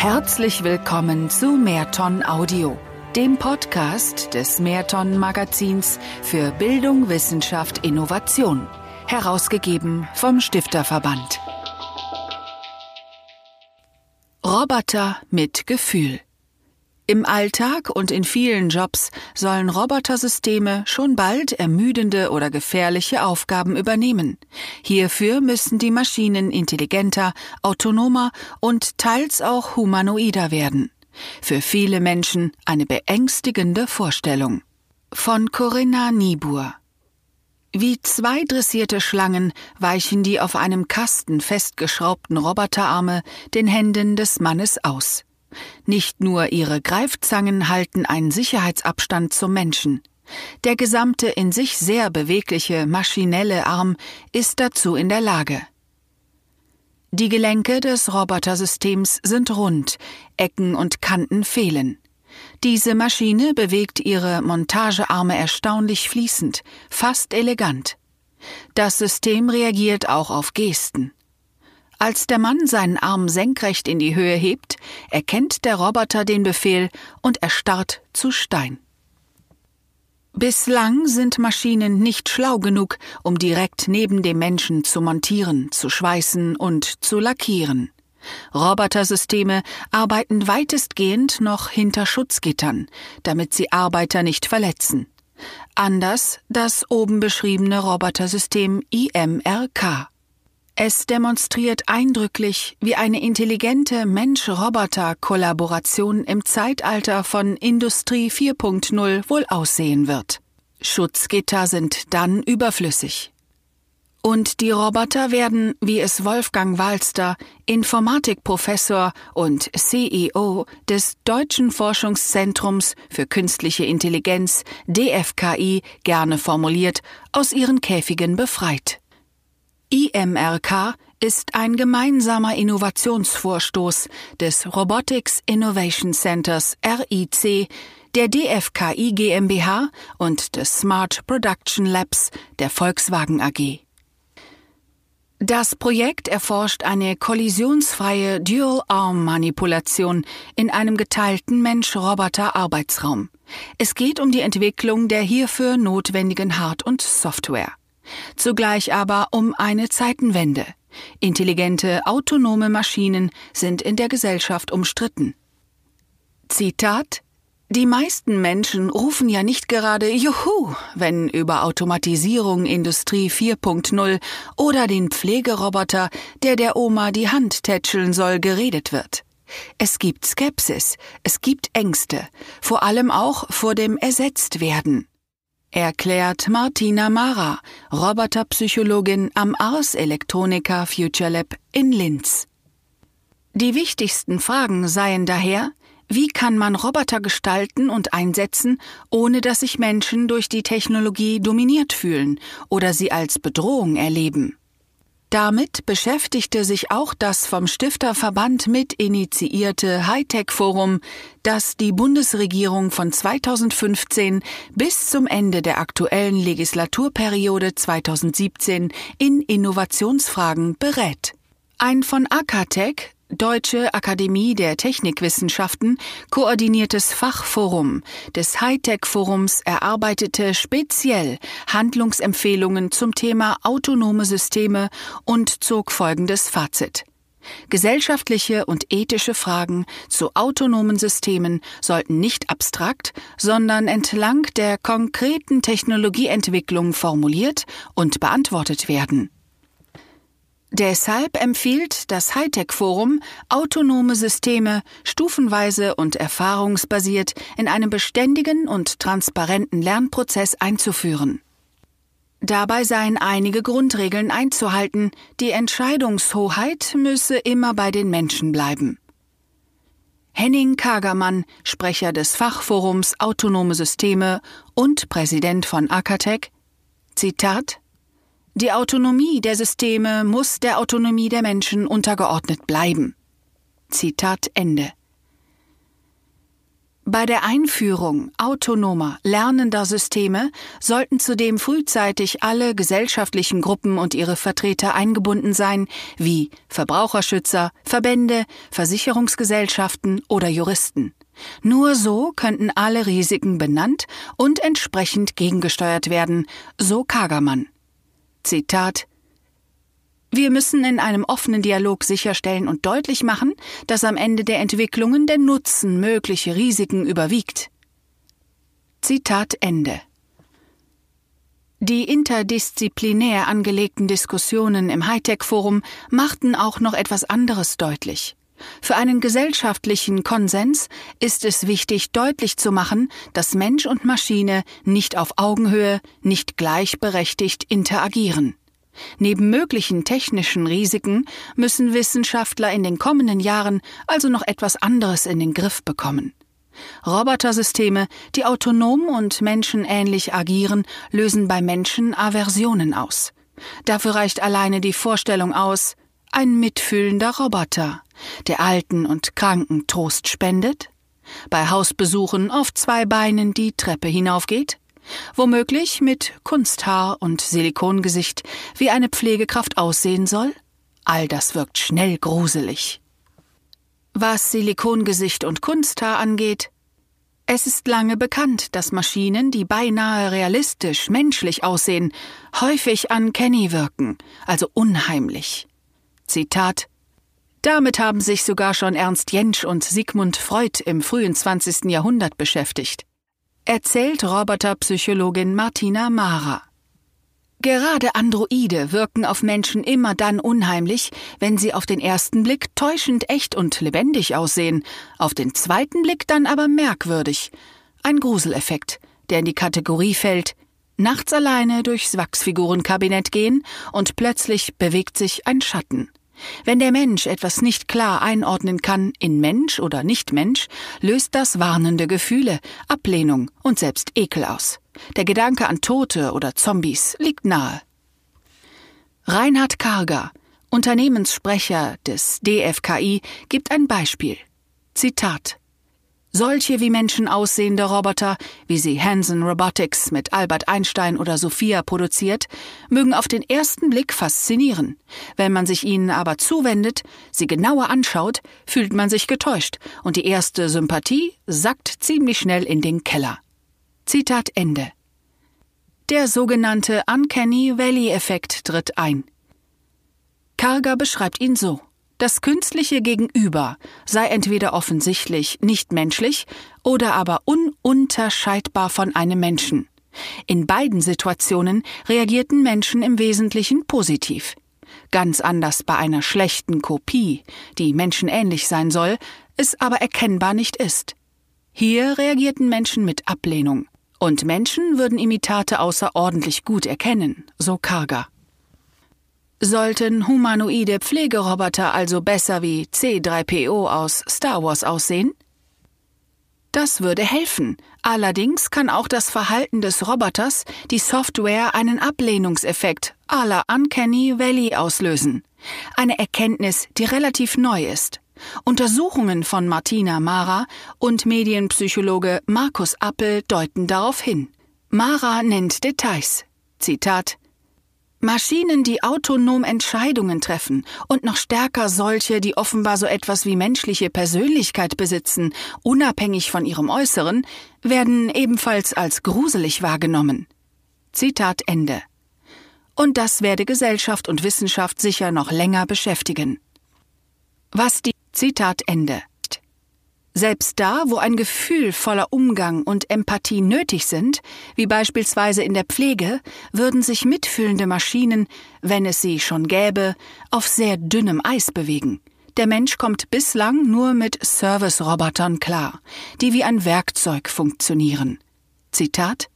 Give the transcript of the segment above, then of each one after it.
Herzlich willkommen zu Mehrton Audio, dem Podcast des Mehrton Magazins für Bildung, Wissenschaft, Innovation, herausgegeben vom Stifterverband. Roboter mit Gefühl. Im Alltag und in vielen Jobs sollen Robotersysteme schon bald ermüdende oder gefährliche Aufgaben übernehmen. Hierfür müssen die Maschinen intelligenter, autonomer und teils auch humanoider werden. Für viele Menschen eine beängstigende Vorstellung. Von Corinna Niebuhr wie zwei dressierte Schlangen weichen die auf einem Kasten festgeschraubten Roboterarme den Händen des Mannes aus. Nicht nur ihre Greifzangen halten einen Sicherheitsabstand zum Menschen. Der gesamte in sich sehr bewegliche maschinelle Arm ist dazu in der Lage. Die Gelenke des Robotersystems sind rund, Ecken und Kanten fehlen. Diese Maschine bewegt ihre Montagearme erstaunlich fließend, fast elegant. Das System reagiert auch auf Gesten. Als der Mann seinen Arm senkrecht in die Höhe hebt, erkennt der Roboter den Befehl und erstarrt zu Stein. Bislang sind Maschinen nicht schlau genug, um direkt neben dem Menschen zu montieren, zu schweißen und zu lackieren. Robotersysteme arbeiten weitestgehend noch hinter Schutzgittern, damit sie Arbeiter nicht verletzen. Anders das oben beschriebene Robotersystem IMRK. Es demonstriert eindrücklich, wie eine intelligente Mensch-Roboter-Kollaboration im Zeitalter von Industrie 4.0 wohl aussehen wird. Schutzgitter sind dann überflüssig. Und die Roboter werden, wie es Wolfgang Walster, Informatikprofessor und CEO des Deutschen Forschungszentrums für künstliche Intelligenz DFKI gerne formuliert, aus ihren Käfigen befreit. IMRK ist ein gemeinsamer Innovationsvorstoß des Robotics Innovation Centers RIC, der DFKI GmbH und des Smart Production Labs der Volkswagen AG. Das Projekt erforscht eine kollisionsfreie Dual-Arm-Manipulation in einem geteilten Mensch-Roboter-Arbeitsraum. Es geht um die Entwicklung der hierfür notwendigen Hard- und Software zugleich aber um eine Zeitenwende. Intelligente, autonome Maschinen sind in der Gesellschaft umstritten. Zitat die meisten Menschen rufen ja nicht gerade Juhu, wenn über Automatisierung Industrie 4.0 oder den Pflegeroboter, der der Oma die Hand tätscheln soll, geredet wird. Es gibt Skepsis, es gibt Ängste, vor allem auch vor dem Ersetztwerden erklärt Martina Mara, Roboterpsychologin am Ars Electronica Future Lab in Linz. Die wichtigsten Fragen seien daher, wie kann man Roboter gestalten und einsetzen, ohne dass sich Menschen durch die Technologie dominiert fühlen oder sie als Bedrohung erleben? Damit beschäftigte sich auch das vom Stifterverband mit initiierte Hightech-Forum, das die Bundesregierung von 2015 bis zum Ende der aktuellen Legislaturperiode 2017 in Innovationsfragen berät. Ein von Akatech, Deutsche Akademie der Technikwissenschaften koordiniertes Fachforum des Hightech-Forums erarbeitete speziell Handlungsempfehlungen zum Thema autonome Systeme und zog folgendes Fazit. Gesellschaftliche und ethische Fragen zu autonomen Systemen sollten nicht abstrakt, sondern entlang der konkreten Technologieentwicklung formuliert und beantwortet werden. Deshalb empfiehlt das Hightech-Forum, autonome Systeme stufenweise und erfahrungsbasiert in einem beständigen und transparenten Lernprozess einzuführen. Dabei seien einige Grundregeln einzuhalten, die Entscheidungshoheit müsse immer bei den Menschen bleiben. Henning Kagermann, Sprecher des Fachforums Autonome Systeme und Präsident von Akatech, Zitat die Autonomie der Systeme muss der Autonomie der Menschen untergeordnet bleiben. Zitat Ende. Bei der Einführung autonomer, lernender Systeme sollten zudem frühzeitig alle gesellschaftlichen Gruppen und ihre Vertreter eingebunden sein, wie Verbraucherschützer, Verbände, Versicherungsgesellschaften oder Juristen. Nur so könnten alle Risiken benannt und entsprechend gegengesteuert werden, so Kagermann. Zitat wir müssen in einem offenen Dialog sicherstellen und deutlich machen, dass am Ende der Entwicklungen der Nutzen mögliche Risiken überwiegt. Zitat Ende. Die interdisziplinär angelegten Diskussionen im Hightech-Forum machten auch noch etwas anderes deutlich. Für einen gesellschaftlichen Konsens ist es wichtig, deutlich zu machen, dass Mensch und Maschine nicht auf Augenhöhe, nicht gleichberechtigt interagieren. Neben möglichen technischen Risiken müssen Wissenschaftler in den kommenden Jahren also noch etwas anderes in den Griff bekommen. Robotersysteme, die autonom und menschenähnlich agieren, lösen bei Menschen Aversionen aus. Dafür reicht alleine die Vorstellung aus, ein mitfühlender Roboter, der Alten und Kranken Trost spendet, bei Hausbesuchen auf zwei Beinen die Treppe hinaufgeht, Womöglich mit Kunsthaar und Silikongesicht, wie eine Pflegekraft aussehen soll? All das wirkt schnell gruselig. Was Silikongesicht und Kunsthaar angeht, es ist lange bekannt, dass Maschinen, die beinahe realistisch menschlich aussehen, häufig an Kenny wirken, also unheimlich. Zitat Damit haben sich sogar schon Ernst Jentsch und Sigmund Freud im frühen 20. Jahrhundert beschäftigt erzählt Roboterpsychologin Martina Mara. Gerade Androide wirken auf Menschen immer dann unheimlich, wenn sie auf den ersten Blick täuschend echt und lebendig aussehen, auf den zweiten Blick dann aber merkwürdig. Ein Gruseleffekt, der in die Kategorie fällt, nachts alleine durchs Wachsfigurenkabinett gehen und plötzlich bewegt sich ein Schatten. Wenn der Mensch etwas nicht klar einordnen kann in Mensch oder Nichtmensch, löst das warnende Gefühle, Ablehnung und selbst Ekel aus. Der Gedanke an Tote oder Zombies liegt nahe. Reinhard Karger, Unternehmenssprecher des DFKI, gibt ein Beispiel. Zitat solche wie Menschen aussehende Roboter, wie sie Hanson Robotics mit Albert Einstein oder Sophia produziert, mögen auf den ersten Blick faszinieren. Wenn man sich ihnen aber zuwendet, sie genauer anschaut, fühlt man sich getäuscht und die erste Sympathie sackt ziemlich schnell in den Keller. Zitat Ende. Der sogenannte Uncanny Valley-Effekt tritt ein. Karger beschreibt ihn so. Das künstliche Gegenüber sei entweder offensichtlich nicht menschlich oder aber ununterscheidbar von einem Menschen. In beiden Situationen reagierten Menschen im Wesentlichen positiv. Ganz anders bei einer schlechten Kopie, die menschenähnlich sein soll, es aber erkennbar nicht ist. Hier reagierten Menschen mit Ablehnung. Und Menschen würden Imitate außerordentlich gut erkennen, so Karger. Sollten humanoide Pflegeroboter also besser wie C3PO aus Star Wars aussehen? Das würde helfen. Allerdings kann auch das Verhalten des Roboters die Software einen Ablehnungseffekt à la Uncanny Valley auslösen. Eine Erkenntnis, die relativ neu ist. Untersuchungen von Martina Mara und Medienpsychologe Markus Appel deuten darauf hin. Mara nennt Details. Zitat Maschinen, die autonom Entscheidungen treffen und noch stärker solche, die offenbar so etwas wie menschliche Persönlichkeit besitzen, unabhängig von ihrem Äußeren, werden ebenfalls als gruselig wahrgenommen. Zitat Ende. Und das werde Gesellschaft und Wissenschaft sicher noch länger beschäftigen. Was die Zitat Ende. Selbst da, wo ein Gefühl voller Umgang und Empathie nötig sind, wie beispielsweise in der Pflege, würden sich mitfühlende Maschinen, wenn es sie schon gäbe, auf sehr dünnem Eis bewegen. Der Mensch kommt bislang nur mit Service-Robotern klar, die wie ein Werkzeug funktionieren. Zitat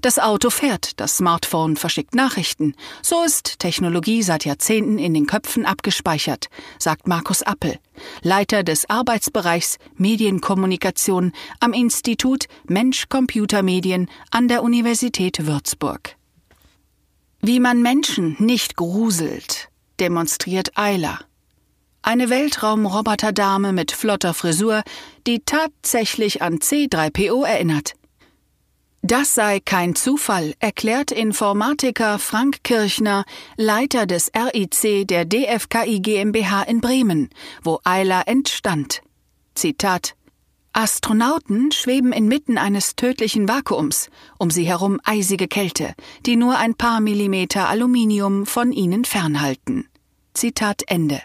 das Auto fährt, das Smartphone verschickt Nachrichten. So ist Technologie seit Jahrzehnten in den Köpfen abgespeichert, sagt Markus Appel, Leiter des Arbeitsbereichs Medienkommunikation am Institut Mensch-Computer-Medien an der Universität Würzburg. Wie man Menschen nicht gruselt, demonstriert Eiler. Eine Weltraumroboterdame mit flotter Frisur, die tatsächlich an C3PO erinnert. Das sei kein Zufall, erklärt Informatiker Frank Kirchner, Leiter des RIC der DFKI GmbH in Bremen, wo Eiler entstand. Zitat Astronauten schweben inmitten eines tödlichen Vakuums, um sie herum eisige Kälte, die nur ein paar Millimeter Aluminium von ihnen fernhalten. Zitat Ende.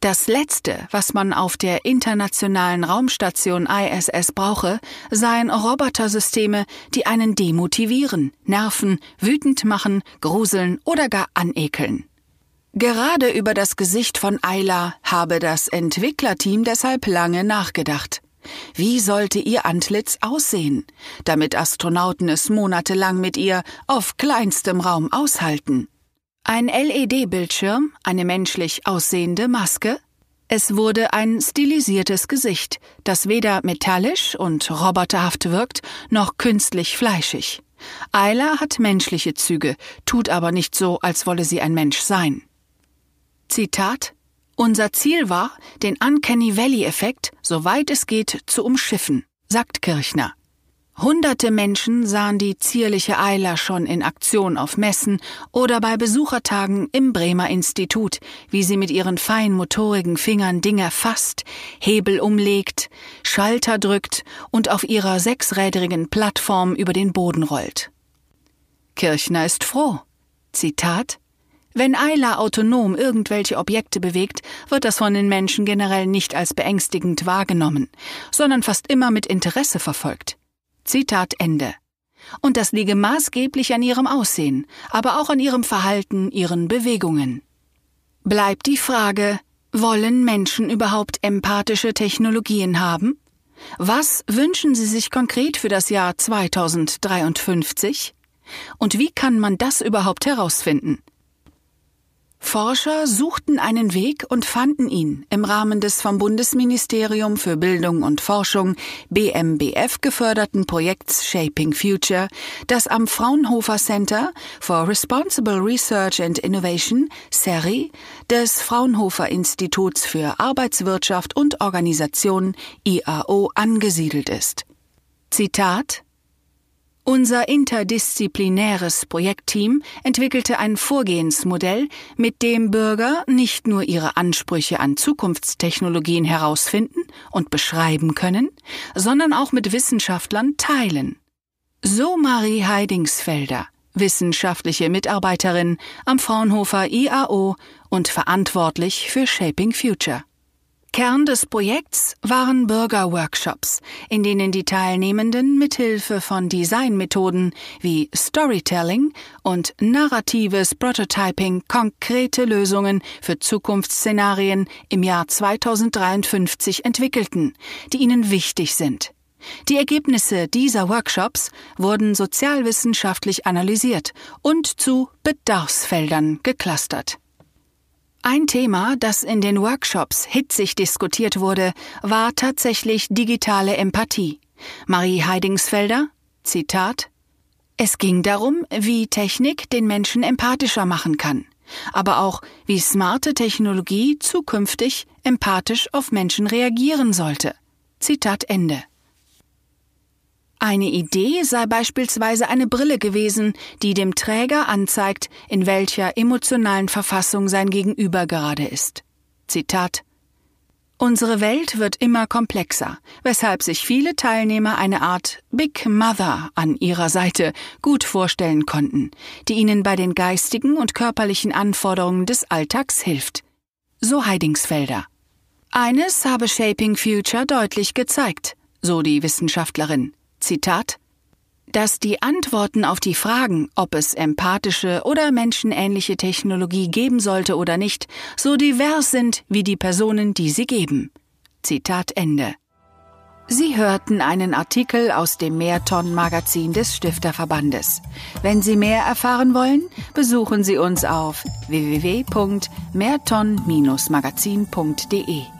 Das Letzte, was man auf der internationalen Raumstation ISS brauche, seien Robotersysteme, die einen demotivieren, nerven, wütend machen, gruseln oder gar anekeln. Gerade über das Gesicht von Ayla habe das Entwicklerteam deshalb lange nachgedacht. Wie sollte ihr Antlitz aussehen, damit Astronauten es monatelang mit ihr auf kleinstem Raum aushalten? Ein LED-Bildschirm, eine menschlich aussehende Maske. Es wurde ein stilisiertes Gesicht, das weder metallisch und roboterhaft wirkt, noch künstlich fleischig. Ayla hat menschliche Züge, tut aber nicht so, als wolle sie ein Mensch sein. Zitat Unser Ziel war, den Uncanny Valley-Effekt, soweit es geht, zu umschiffen, sagt Kirchner. Hunderte Menschen sahen die zierliche Eiler schon in Aktion auf Messen oder bei Besuchertagen im Bremer Institut, wie sie mit ihren feinmotorigen Fingern Dinge fasst, Hebel umlegt, Schalter drückt und auf ihrer sechsrädrigen Plattform über den Boden rollt. Kirchner ist froh. Zitat wenn Eiler autonom irgendwelche Objekte bewegt, wird das von den Menschen generell nicht als beängstigend wahrgenommen, sondern fast immer mit Interesse verfolgt. Zitat Ende. Und das liege maßgeblich an ihrem Aussehen, aber auch an ihrem Verhalten, ihren Bewegungen. Bleibt die Frage, wollen Menschen überhaupt empathische Technologien haben? Was wünschen Sie sich konkret für das Jahr 2053? Und wie kann man das überhaupt herausfinden? Forscher suchten einen Weg und fanden ihn im Rahmen des vom Bundesministerium für Bildung und Forschung BMBF geförderten Projekts Shaping Future, das am Fraunhofer Center for Responsible Research and Innovation CERI des Fraunhofer Instituts für Arbeitswirtschaft und Organisation IAO angesiedelt ist. Zitat unser interdisziplinäres Projektteam entwickelte ein Vorgehensmodell, mit dem Bürger nicht nur ihre Ansprüche an Zukunftstechnologien herausfinden und beschreiben können, sondern auch mit Wissenschaftlern teilen. So Marie Heidingsfelder, wissenschaftliche Mitarbeiterin am Fraunhofer IAO und verantwortlich für Shaping Future. Kern des Projekts waren Bürgerworkshops, in denen die Teilnehmenden mithilfe von Designmethoden wie Storytelling und narratives Prototyping konkrete Lösungen für Zukunftsszenarien im Jahr 2053 entwickelten, die ihnen wichtig sind. Die Ergebnisse dieser Workshops wurden sozialwissenschaftlich analysiert und zu Bedarfsfeldern geclustert. Ein Thema, das in den Workshops hitzig diskutiert wurde, war tatsächlich digitale Empathie. Marie Heidingsfelder, Zitat, es ging darum, wie Technik den Menschen empathischer machen kann, aber auch, wie smarte Technologie zukünftig empathisch auf Menschen reagieren sollte. Zitat Ende. Eine Idee sei beispielsweise eine Brille gewesen, die dem Träger anzeigt, in welcher emotionalen Verfassung sein Gegenüber gerade ist. Zitat Unsere Welt wird immer komplexer, weshalb sich viele Teilnehmer eine Art Big Mother an ihrer Seite gut vorstellen konnten, die ihnen bei den geistigen und körperlichen Anforderungen des Alltags hilft. So Heidingsfelder. Eines habe Shaping Future deutlich gezeigt, so die Wissenschaftlerin. Zitat dass die Antworten auf die Fragen, ob es empathische oder menschenähnliche Technologie geben sollte oder nicht, so divers sind wie die Personen, die sie geben. Zitat Ende. Sie hörten einen Artikel aus dem Mehrton-Magazin des Stifterverbandes. Wenn Sie mehr erfahren wollen, besuchen Sie uns auf www.mehrton-magazin.de.